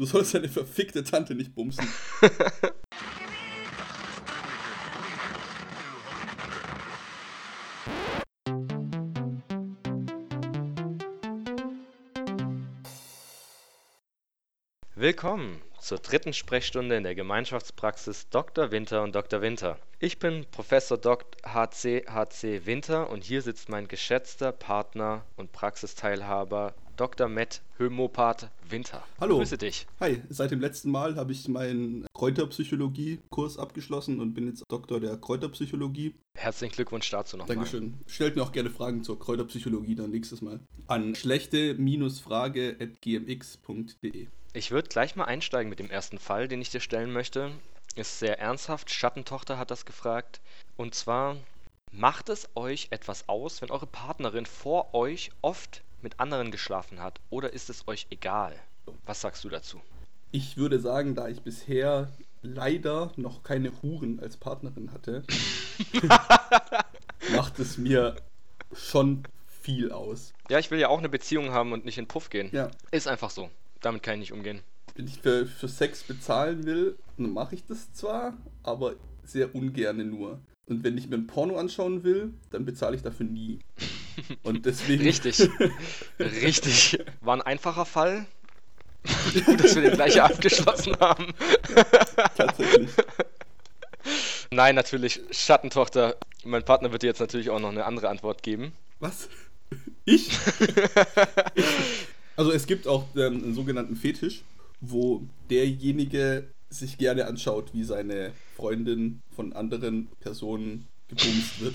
Du sollst deine verfickte Tante nicht bumsen. Willkommen zur dritten Sprechstunde in der Gemeinschaftspraxis Dr. Winter und Dr. Winter. Ich bin Professor Dr. HC HC Winter und hier sitzt mein geschätzter Partner und Praxisteilhaber Dr. Matt Hömopath Winter. Hallo. Grüße dich. Hi, seit dem letzten Mal habe ich meinen Kräuterpsychologie-Kurs abgeschlossen und bin jetzt Doktor der Kräuterpsychologie. Herzlichen Glückwunsch dazu nochmal. Dankeschön. Stellt mir auch gerne Fragen zur Kräuterpsychologie dann nächstes Mal an schlechte-frage.gmx.de. Ich würde gleich mal einsteigen mit dem ersten Fall, den ich dir stellen möchte. Ist sehr ernsthaft. Schattentochter hat das gefragt. Und zwar, macht es euch etwas aus, wenn eure Partnerin vor euch oft mit anderen geschlafen hat? Oder ist es euch egal? Was sagst du dazu? Ich würde sagen, da ich bisher leider noch keine Huren als Partnerin hatte, macht es mir schon viel aus. Ja, ich will ja auch eine Beziehung haben und nicht in Puff gehen. Ja. Ist einfach so. Damit kann ich nicht umgehen. Wenn ich für, für Sex bezahlen will, dann mache ich das zwar, aber sehr ungerne nur. Und wenn ich mir ein Porno anschauen will, dann bezahle ich dafür nie. Und deswegen. Richtig. Richtig. War ein einfacher Fall. Gut, dass wir den gleich abgeschlossen haben. Tatsächlich. Nein, natürlich, Schattentochter. Mein Partner wird dir jetzt natürlich auch noch eine andere Antwort geben. Was? Ich? also es gibt auch ähm, einen sogenannten Fetisch, wo derjenige sich gerne anschaut, wie seine Freundin von anderen Personen gebumst wird.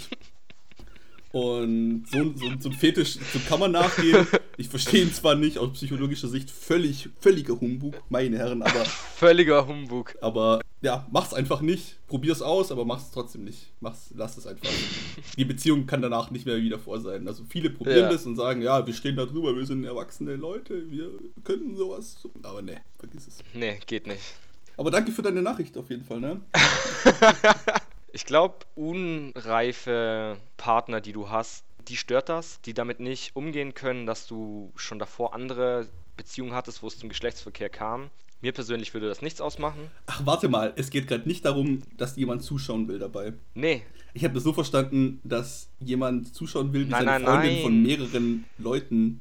Und so, so, so ein Fetisch, so kann man nachgehen. Ich verstehe ihn zwar nicht aus psychologischer Sicht, völlig, völliger Humbug, meine Herren, aber, Völliger Humbug. aber ja, mach's einfach nicht. Probier's aus, aber mach's trotzdem nicht. Mach's, lass es einfach. Die Beziehung kann danach nicht mehr wieder vor sein. Also viele probieren Ja. das und sagen, ja, wir stehen da drüber, wir sind erwachsene Leute, wir können sowas. Aber ne, vergiss es. Nee, geht nicht. Aber danke für deine Nachricht auf jeden Fall, ne? Ich glaube, unreife Partner, die du hast, die stört das, die damit nicht umgehen können, dass du schon davor andere Beziehungen hattest, wo es zum Geschlechtsverkehr kam. Mir persönlich würde das nichts ausmachen. Ach, warte mal, es geht gerade nicht darum, dass jemand zuschauen will dabei. Nee, Ich habe das so verstanden, dass jemand zuschauen will, wie Nein, seine nein, Freundin nein. von mehreren Leuten.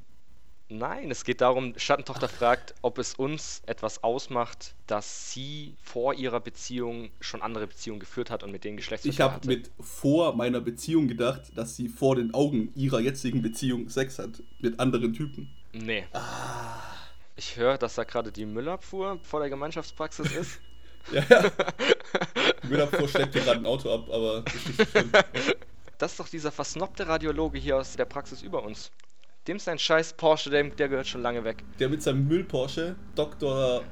Nein, es geht darum, Schattentochter fragt, ob es uns etwas ausmacht, dass sie vor ihrer Beziehung schon andere Beziehungen geführt hat und mit denen Geschlechtsverkehr Ich habe mit vor meiner Beziehung gedacht, dass sie vor den Augen ihrer jetzigen Beziehung Sex hat mit anderen Typen. Nee. Ah. Ich höre, dass da gerade die Müllabfuhr vor der Gemeinschaftspraxis ist. Ja, ja. Müllabfuhr schleppt hier gerade ein Auto ab, aber. Das ist doch dieser versnobte Radiologe hier aus der Praxis über uns. Dem ist ein scheiß Porsche, der, der gehört schon lange weg. Der mit seinem Müll-Porsche, Dr.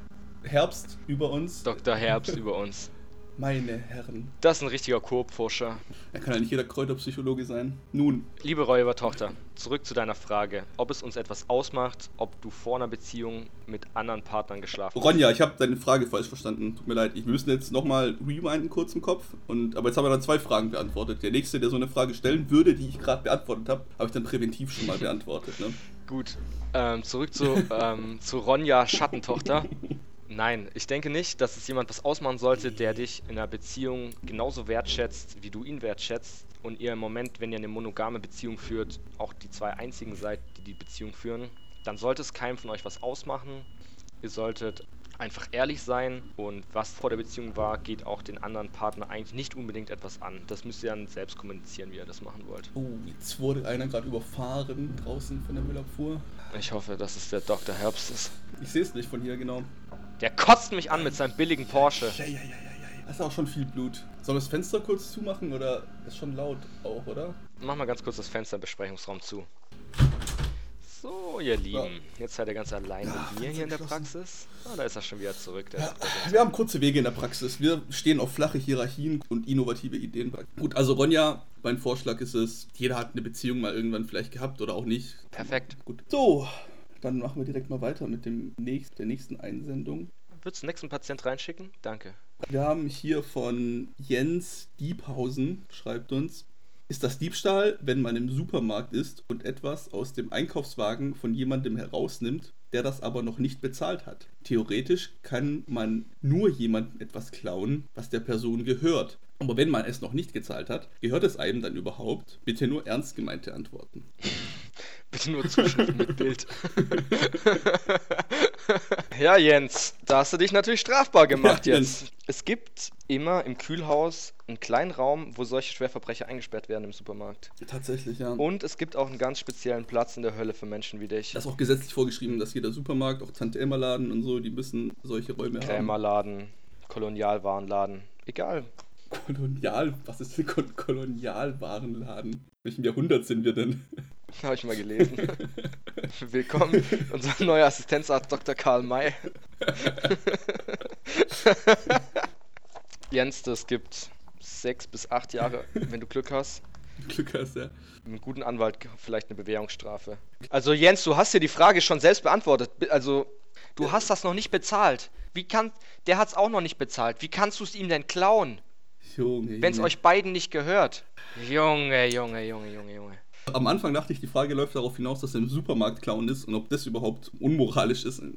Herbst über uns. Dr. Herbst über uns. Meine Herren. Das ist ein richtiger Kurpfuscher. Er kann ja nicht jeder Kräuterpsychologe sein. Nun, Liebe Räubertochter, zurück zu deiner Frage, ob es uns etwas ausmacht, ob du vor einer Beziehung mit anderen Partnern geschlafen hast. Ronja, ich habe deine Frage falsch verstanden. Tut mir leid. Ich müsste jetzt nochmal rewinden kurz im Kopf. Und, aber jetzt haben wir dann zwei Fragen beantwortet. Der nächste, der so eine Frage stellen würde, die ich gerade beantwortet habe, habe ich dann präventiv schon mal beantwortet. Ne? Gut, ähm, zurück zu, ähm, zu Ronja Schattentochter. Nein, ich denke nicht, dass es jemand was ausmachen sollte, der dich in einer Beziehung genauso wertschätzt, wie du ihn wertschätzt und ihr im Moment, wenn ihr eine monogame Beziehung führt, auch die zwei einzigen seid, die die Beziehung führen, dann sollte es keinem von euch was ausmachen. Ihr solltet einfach ehrlich sein und was vor der Beziehung war, geht auch den anderen Partner eigentlich nicht unbedingt etwas an. Das müsst ihr dann selbst kommunizieren, wie ihr das machen wollt. Oh, jetzt wurde einer gerade überfahren draußen von der Müllabfuhr. Ich hoffe, dass es der Dr. Herbst ist. Ich sehe es nicht von hier genau. Der kotzt mich an mit seinem billigen Porsche. Ja, ja, ja, ja, ja. Das ist auch schon viel Blut. Sollen wir das Fenster kurz zumachen oder ist schon laut auch, oder? Mach mal ganz kurz das Fenster im Besprechungsraum zu. So, ihr Lieben. Jetzt seid ihr ganz allein Ja, mit mir hier in der. Praxis. Ah, da ist er schon wieder zurück. Ja, wir haben kurze Wege in der Praxis. Wir stehen auf flache Hierarchien und innovative Ideen. Gut, also Ronja, mein Vorschlag ist es, jeder hat eine Beziehung mal irgendwann vielleicht gehabt oder auch nicht. Perfekt. Gut. So, dann machen wir direkt mal weiter mit dem nächst, der nächsten Einsendung. Würdest du den nächsten Patient reinschicken? Danke. Wir haben hier von Jens Diebhausen, schreibt uns, ist das Diebstahl, wenn man im Supermarkt ist und etwas aus dem Einkaufswagen von jemandem herausnimmt, der das aber noch nicht bezahlt hat. Theoretisch kann man nur jemandem etwas klauen, was der Person gehört. Aber wenn man es noch nicht gezahlt hat, gehört es einem dann überhaupt? Bitte nur ernst gemeinte Antworten. Bitte nur Zuschrift mit Bild. ja, Jens, da hast du dich natürlich strafbar gemacht Ja, jetzt. Es gibt immer im Kühlhaus einen kleinen Raum, wo solche Schwerverbrecher eingesperrt werden im Supermarkt. Tatsächlich, ja. Und es gibt auch einen ganz speziellen Platz in der Hölle für Menschen wie dich. Das ist auch gesetzlich vorgeschrieben, dass jeder Supermarkt, auch Tante Emma Laden und so, die müssen solche Räume haben. Krämerladen, Kolonialwarenladen, egal. Kolonial, was ist denn Kolonialwarenladen? In welchem Jahrhundert sind wir denn? Habe ich mal gelesen. Willkommen, unser neuer Assistenzarzt Dr. Karl May. Jens, das gibt sechs bis acht Jahre, wenn du Glück hast. Glück hast, ja. Mit einem guten Anwalt vielleicht eine Bewährungsstrafe. Also Jens, du hast dir die Frage schon selbst beantwortet. Also, du hast das noch nicht bezahlt. Wie kann. Der hat es auch noch nicht bezahlt. Wie kannst du es ihm denn klauen, wenn es euch beiden nicht gehört? Junge, Junge, Junge, Junge, Junge. Am Anfang dachte ich, die Frage läuft darauf hinaus, dass er im Supermarkt klauen ist und ob das überhaupt unmoralisch ist.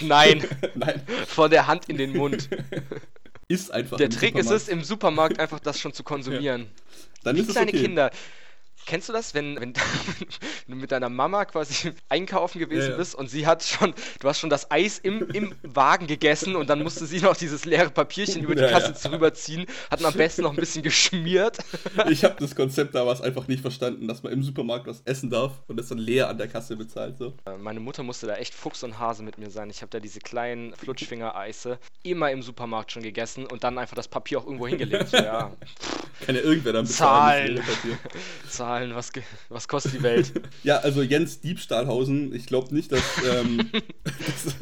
Nein, Nein, von der Hand in den Mund. ist einfach. Der Trick ist Supermarkt. es, im Supermarkt einfach das schon zu konsumieren. Dann Wie ist es kleine okay. Kinder. Kennst du das, wenn, wenn du mit deiner Mama quasi einkaufen gewesen Ja, ja. bist und sie hat schon, du hast schon das Eis im, im Wagen gegessen und dann musste sie noch dieses leere Papierchen über die Ja, Kasse ja. rüberziehen, hat am besten noch ein bisschen geschmiert. Ich habe das Konzept damals einfach nicht verstanden, dass man im Supermarkt was essen darf und es dann leer an der Kasse bezahlt. So. Äh, Meine Mutter musste da echt Fuchs und Hase mit mir sein. Ich habe da diese kleinen Flutschfinger-Eise immer im Supermarkt schon gegessen und dann einfach das Papier auch irgendwo hingelegt. Ja, Kann ja irgendwer dann Zahlen. das leere Papier. Zahlen, was, was kostet die Welt? Ja, also Jens Diebstahlhausen, ich glaube nicht, dass ähm, das,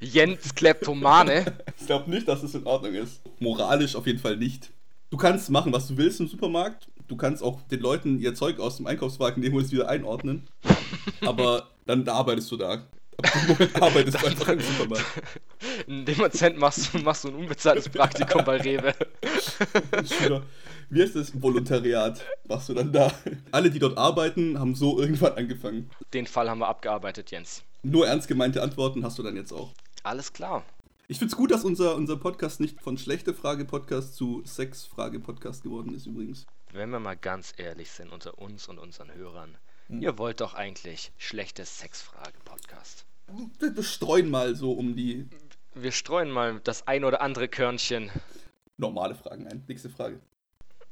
Jens Kleptomane. ich glaube nicht, dass es in Ordnung ist. Moralisch auf jeden Fall nicht. Du kannst machen, was du willst im Supermarkt. Du kannst auch den Leuten ihr Zeug aus dem Einkaufswagen nehmen und es wieder einordnen. Aber dann arbeitest du da. Arbeitest du einfach im Supermarkt. In dem Moment machst du, machst du ein unbezahltes Praktikum bei Rewe. Schüler, wie heißt das? Volontariat machst du dann da. Alle, die dort arbeiten, haben so irgendwann angefangen. Den Fall haben wir abgearbeitet, Jens. Nur ernst gemeinte Antworten hast du dann jetzt auch. Alles klar. Ich finde es gut, dass unser, unser Podcast nicht von schlechte Frage-Podcast zu Sex-Frage-Podcast geworden ist, übrigens. Wenn wir mal ganz ehrlich sind unter uns und unseren Hörern, Hm. ihr wollt doch eigentlich schlechte Sexfrage-Podcast. Wir wir streuen mal so um die Wir streuen mal das ein oder andere Körnchen. normale Fragen ein. Nächste Frage.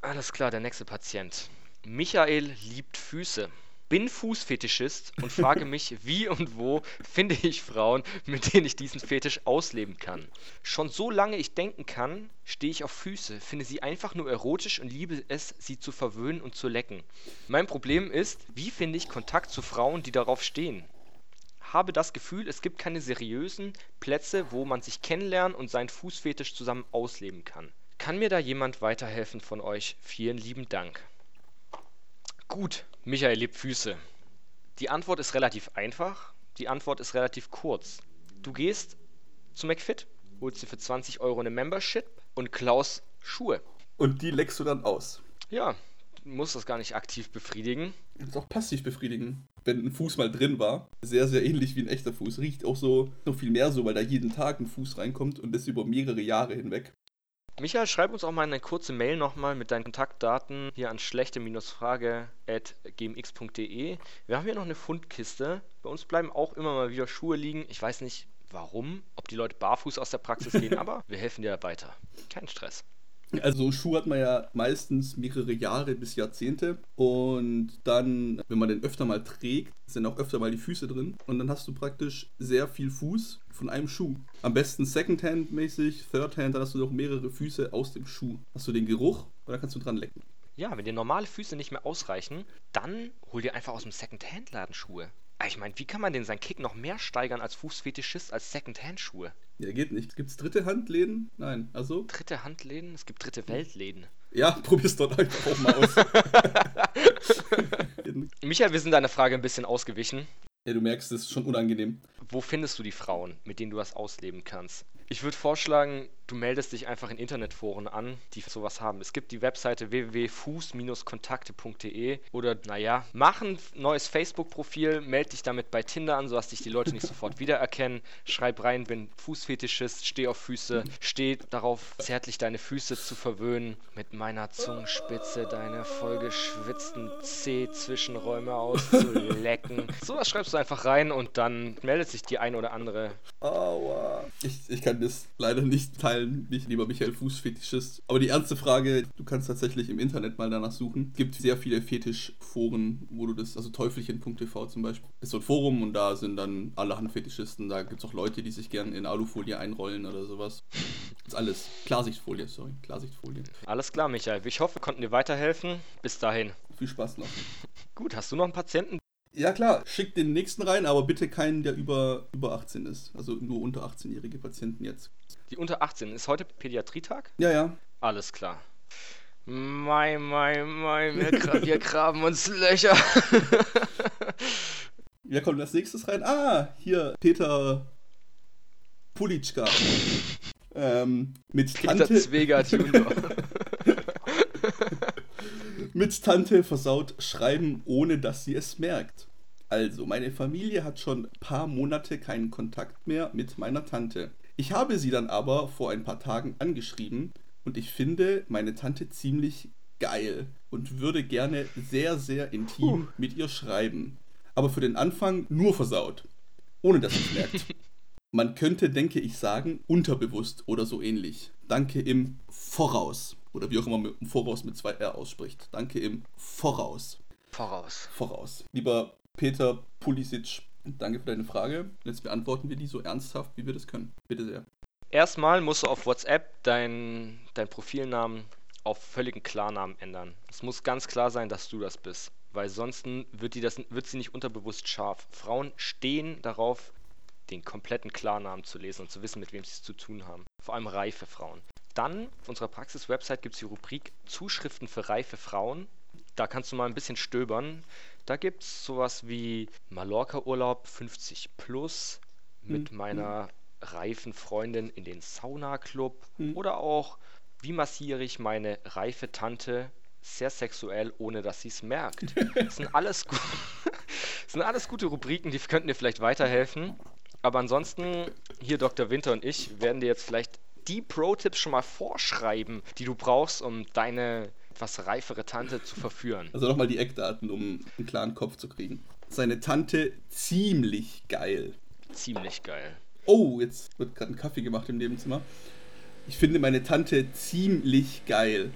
Alles klar, der nächste Patient. Michael liebt Füße. Bin Fußfetischist und frage mich, wie und wo finde ich Frauen, mit denen ich diesen Fetisch ausleben kann. Schon so lange ich denken kann, stehe ich auf Füße, finde sie einfach nur erotisch und liebe es, sie zu verwöhnen und zu lecken. Mein Problem ist, wie finde ich Kontakt zu Frauen, die darauf stehen? Habe das Gefühl, es gibt keine seriösen Plätze, wo man sich kennenlernen und seinen Fußfetisch zusammen ausleben kann. Kann mir da jemand weiterhelfen von euch? Vielen lieben Dank. Gut, Michael liebt Füße. Die Antwort ist relativ einfach. Die Antwort ist relativ kurz. Du gehst zu McFit, holst dir für 20 Euro eine Membership und klaust Schuhe. Und die leckst du dann aus. Ja, du musst das gar nicht aktiv befriedigen. Das ist auch passiv befriedigen. Wenn ein Fuß mal drin war, sehr, sehr ähnlich wie ein echter Fuß. Riecht auch so noch viel mehr so, weil da jeden Tag ein Fuß reinkommt und das über mehrere Jahre hinweg. Michael, schreib uns auch mal eine kurze Mail nochmal mit deinen Kontaktdaten hier an schlechte-frage.gmx.de. Wir haben hier noch eine Fundkiste. Bei uns bleiben auch immer mal wieder Schuhe liegen. Ich weiß nicht warum, ob die Leute barfuß aus der Praxis gehen, aber wir helfen dir weiter. Kein Stress. Also Schuh hat man ja meistens mehrere Jahre bis Jahrzehnte und dann, wenn man den öfter mal trägt, sind auch öfter mal die Füße drin und dann hast du praktisch sehr viel Fuß von einem Schuh. Am besten Secondhand-mäßig, Thirdhand, dann hast du noch mehrere Füße aus dem Schuh. Hast du den Geruch dann kannst du dran lecken. Ja, wenn dir normale Füße nicht mehr ausreichen, dann hol dir einfach aus dem Second-Hand-Laden Schuhe. Ah, Ich meine, wie kann man denn seinen Kick noch mehr steigern als Fußfetischist als Second-Hand-Schuhe? Ja, geht nicht. Gibt's dritte Handläden? Nein, also? Dritte Handläden? Es gibt dritte Weltläden. Ja, probier's dort einfach auch mal aus. Michael, wir sind deiner Frage ein bisschen ausgewichen. Ja, du merkst, es ist schon unangenehm. Wo findest du die Frauen, mit denen du das ausleben kannst? Ich würde vorschlagen, du meldest dich einfach in Internetforen an, die sowas haben. Es gibt die Webseite www.fuß-kontakte.de oder naja, mach ein neues Facebook-Profil, melde dich damit bei Tinder an, sodass dich die Leute nicht sofort wiedererkennen. Schreib rein, bin Fußfetischist, steh auf Füße, steh darauf, zärtlich deine Füße zu verwöhnen, mit meiner Zungenspitze deine vollgeschwitzten C-Zwischenräume auszulecken. sowas schreibst du einfach rein und dann meldet sich die ein oder andere. Aua. Ich, ich kann das leider nicht teilen, nicht lieber Michael Fußfetischist. Aber die ernste Frage, du kannst tatsächlich im Internet mal danach suchen. Es gibt sehr viele Fetischforen, wo du das, also Teufelchen.tv zum Beispiel, ist so ein Forum und da sind dann alle Handfetischisten. Da gibt es auch Leute, die sich gern in Alufolie einrollen oder sowas. Das ist alles. Klarsichtfolie, sorry. Klarsichtfolie. Alles klar, Michael. Ich hoffe, wir konnten dir weiterhelfen. Bis dahin. Viel Spaß noch. Gut, hast du noch einen Patienten? Ja klar, schick den nächsten rein, aber bitte keinen, der über, über 18 ist. Also nur unter 18-jährige Patienten jetzt. Die unter 18. Ist heute Pädiatrietag? Ja, ja. Alles klar. Mai, mai, mai, wir, gra wir graben uns Löcher. Wer kommt als nächstes rein? Ah, hier, Peter Pulitschka. ähm, mit Peter Tante. Zwegert Junior. mit Tante versaut schreiben, ohne dass sie es merkt. Also, meine Familie hat schon ein paar Monate keinen Kontakt mehr mit meiner Tante. Ich habe sie dann aber vor ein paar Tagen angeschrieben und ich finde meine Tante ziemlich geil und würde gerne sehr, sehr intim Uh. mit ihr schreiben. Aber für den Anfang nur versaut, ohne dass sie es merkt. Man könnte, denke ich, sagen, unterbewusst oder so ähnlich. Danke im Voraus. Oder wie auch immer man im Voraus mit zwei R ausspricht. Danke im Voraus. Voraus. Voraus. Lieber Peter Pulisic, danke für deine Frage. Jetzt beantworten wir die so ernsthaft, wie wir das können. Bitte sehr. Erstmal musst du auf WhatsApp deinen dein Profilnamen auf völligen Klarnamen ändern. Es muss ganz klar sein, dass du das bist. Weil sonst wird, die das, wird sie nicht unterbewusst scharf. Frauen stehen darauf, den kompletten Klarnamen zu lesen und zu wissen, mit wem sie es zu tun haben. Vor allem reife Frauen. Dann auf unserer Praxis-Website gibt es die Rubrik Zuschriften für reife Frauen. Da kannst du mal ein bisschen stöbern. Da gibt es sowas wie Mallorca-Urlaub 50 plus mit Hm, meiner reifen Freundin in den Sauna-Club Hm. oder auch wie massiere ich meine reife Tante sehr sexuell, ohne dass sie es merkt. Das sind alles, gu das sind alles gute Rubriken, die könnten dir vielleicht weiterhelfen. Aber ansonsten, hier Dr. Winter und ich werden dir jetzt vielleicht die Pro-Tipps schon mal vorschreiben, die du brauchst, um deine etwas reifere Tante zu verführen. Also nochmal die Eckdaten, um einen klaren Kopf zu kriegen. Seine Tante ziemlich geil. Ziemlich geil. Oh, jetzt wird gerade ein Kaffee gemacht im Nebenzimmer. Ich finde meine Tante ziemlich geil.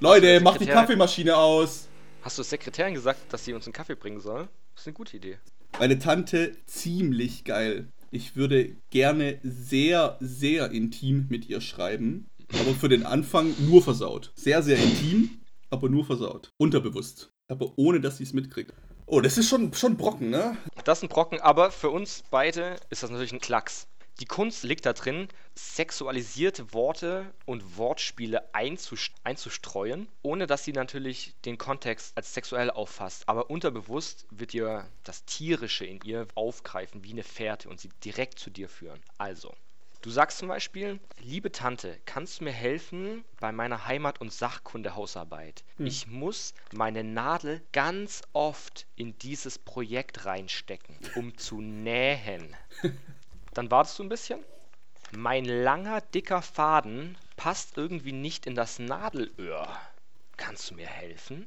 Leute, macht die Kaffeemaschine aus. Hast du der Sekretärin gesagt, dass sie uns einen Kaffee bringen soll? Das ist eine gute Idee. Meine Tante ziemlich geil. Ich würde gerne sehr, sehr intim mit ihr schreiben. Aber für den Anfang nur versaut. Sehr, sehr intim, aber nur versaut. Unterbewusst. Aber ohne, dass sie es mitkriegt. Oh, das ist schon, schon Brocken, ne? Das ist ein Brocken, aber für uns beide ist das natürlich ein Klacks. Die Kunst liegt da drin, sexualisierte Worte und Wortspiele einzus einzustreuen, ohne dass sie natürlich den Kontext als sexuell auffasst. Aber unterbewusst wird ihr das Tierische in ihr aufgreifen wie eine Fährte und sie direkt zu dir führen. Also, du sagst zum Beispiel, liebe Tante, kannst du mir helfen bei meiner Heimat- und Sachkundehausarbeit? Ich muss meine Nadel ganz oft in dieses Projekt reinstecken, um zu nähen. Dann wartest du ein bisschen. Mein langer, dicker Faden passt irgendwie nicht in das Nadelöhr. Kannst du mir helfen?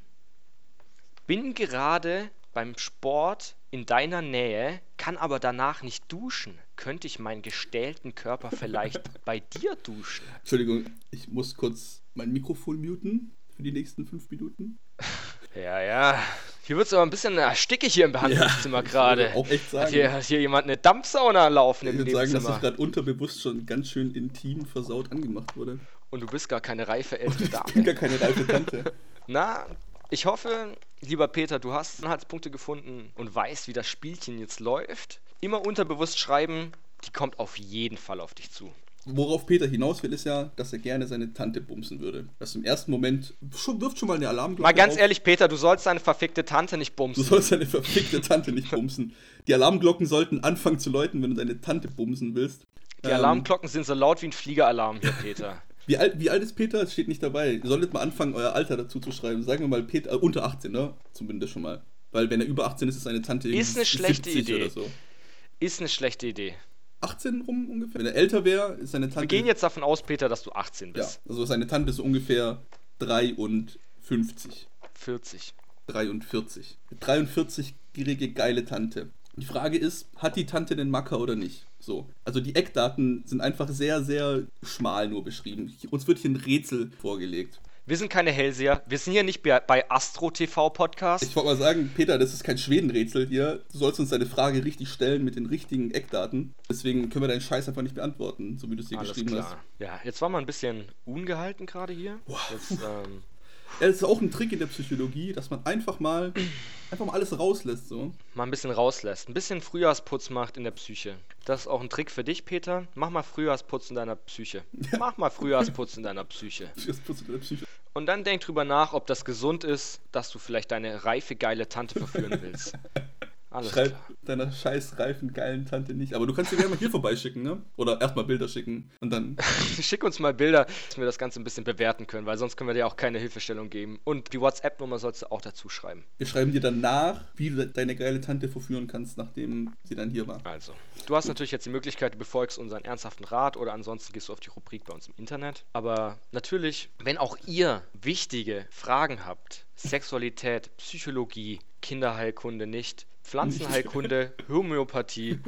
Bin gerade beim Sport in deiner Nähe, kann aber danach nicht duschen. Könnte ich meinen gestählten Körper vielleicht bei dir duschen? Entschuldigung, ich muss kurz mein Mikrofon muten für die nächsten fünf Minuten. Ja, ja. Hier wird es aber ein bisschen äh, stickig hier im Behandlungszimmer ich gerade. würde auch echt Hat sagen. hier, hat hier jemand eine Dampfsauna laufen Ich im würde sagen, dass ich Nebenzimmer? gerade unterbewusst schon ganz schön intim versaut angemacht wurde. Und du bist gar keine reife ältere Ich bin Dame. gar keine reife Tante. Na, ich hoffe, lieber Peter, du hast Anhaltspunkte gefunden und weißt, wie das Spielchen jetzt läuft. Immer unterbewusst schreiben, die kommt auf jeden Fall auf dich zu. Worauf Peter hinaus will, ist ja, dass er gerne seine Tante bumsen würde. Das im ersten Moment schon, wirft schon mal eine Alarmglocke Mal ganz auf. ehrlich, Peter, du sollst deine verfickte Tante nicht Du bumsen. sollst deine verfickte Tante nicht bumsen. Die Alarmglocken sollten anfangen zu läuten, wenn du deine Tante bumsen willst. Die Ähm, Alarmglocken sind so laut wie ein Fliegeralarm hier, Peter. Wie alt, wie alt ist Peter? Es steht nicht dabei. Ihr solltet mal anfangen, euer Alter dazu zu schreiben. Sagen wir mal Peter, äh, unter 18, ne? Zumindest schon mal. Weil wenn er über 18 ist, ist seine Tante Ist eine schlechte 70 Idee. oder so. Ist eine schlechte Idee. 18 rum ungefähr. Wenn er älter wäre, ist seine Tante. Wir gehen jetzt davon aus, Peter, dass du 18 Ja, bist. also seine Tante ist ungefähr 53. 40. 43. Eine 43-jährige geile Tante. Die Frage ist, hat die Tante den Macker oder nicht? So. Also die Eckdaten sind einfach sehr, sehr schmal nur beschrieben. Uns wird hier ein Rätsel vorgelegt. Wir sind keine Hellseher. Wir sind hier nicht bei Astro TV Podcast. Ich wollte mal sagen, Peter, das ist kein Schwedenrätsel hier. Du sollst uns deine Frage richtig stellen mit den richtigen Eckdaten. Deswegen können wir deinen Scheiß einfach nicht beantworten, so wie du es hier Alles geschrieben klar. Ja, jetzt war mal ein bisschen ungehalten gerade hier. Jetzt, ähm, hast. Ja, das ist auch ein Trick in der Psychologie, dass man einfach mal, einfach mal alles rauslässt. So. mal ein bisschen rauslässt. Ein bisschen Frühjahrsputz macht in der Psyche. Das ist auch ein Trick für dich, Peter. Mach mal Frühjahrsputz in deiner Psyche. Mach mal Frühjahrsputz in deiner Psyche. Putzt in der Psyche. Und dann denk drüber nach, ob das gesund ist, dass du vielleicht deine reife, geile Tante verführen willst. Alles Schreib klar. deiner scheiß reifen geilen Tante nicht. Aber du kannst dir gerne mal hier vorbeischicken, ne? Oder erstmal Bilder schicken und dann. Schick uns mal Bilder, dass wir das Ganze ein bisschen bewerten können, weil sonst können wir dir auch keine Hilfestellung geben. Und die WhatsApp-Nummer sollst du auch dazu schreiben. Wir schreiben dir dann nach, wie du deine geile Tante verführen kannst, nachdem sie dann hier war. Also, du hast natürlich jetzt die Möglichkeit, du befolgst unseren ernsthaften Rat oder ansonsten gehst du auf die Rubrik bei uns im Internet. Aber natürlich, wenn auch ihr wichtige Fragen habt, Sexualität, Psychologie, Kinderheilkunde nicht, Pflanzenheilkunde, Homöopathie,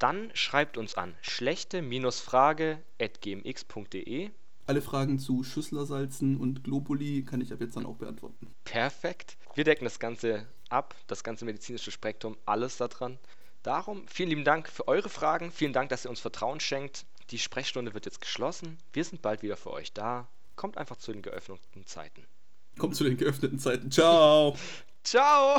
dann schreibt uns an schlechte-frage.gmx.de. Alle Fragen zu Schüsslersalzen und Globuli kann ich ab jetzt dann auch beantworten. Perfekt. Wir decken das Ganze ab, das ganze medizinische Spektrum, alles da dran. Darum vielen lieben Dank für eure Fragen. Vielen Dank, dass ihr uns Vertrauen schenkt. Die Sprechstunde wird jetzt geschlossen. Wir sind bald wieder für euch da. Kommt einfach zu den geöffneten Zeiten. Kommt zu den geöffneten Zeiten. Ciao! Ciao!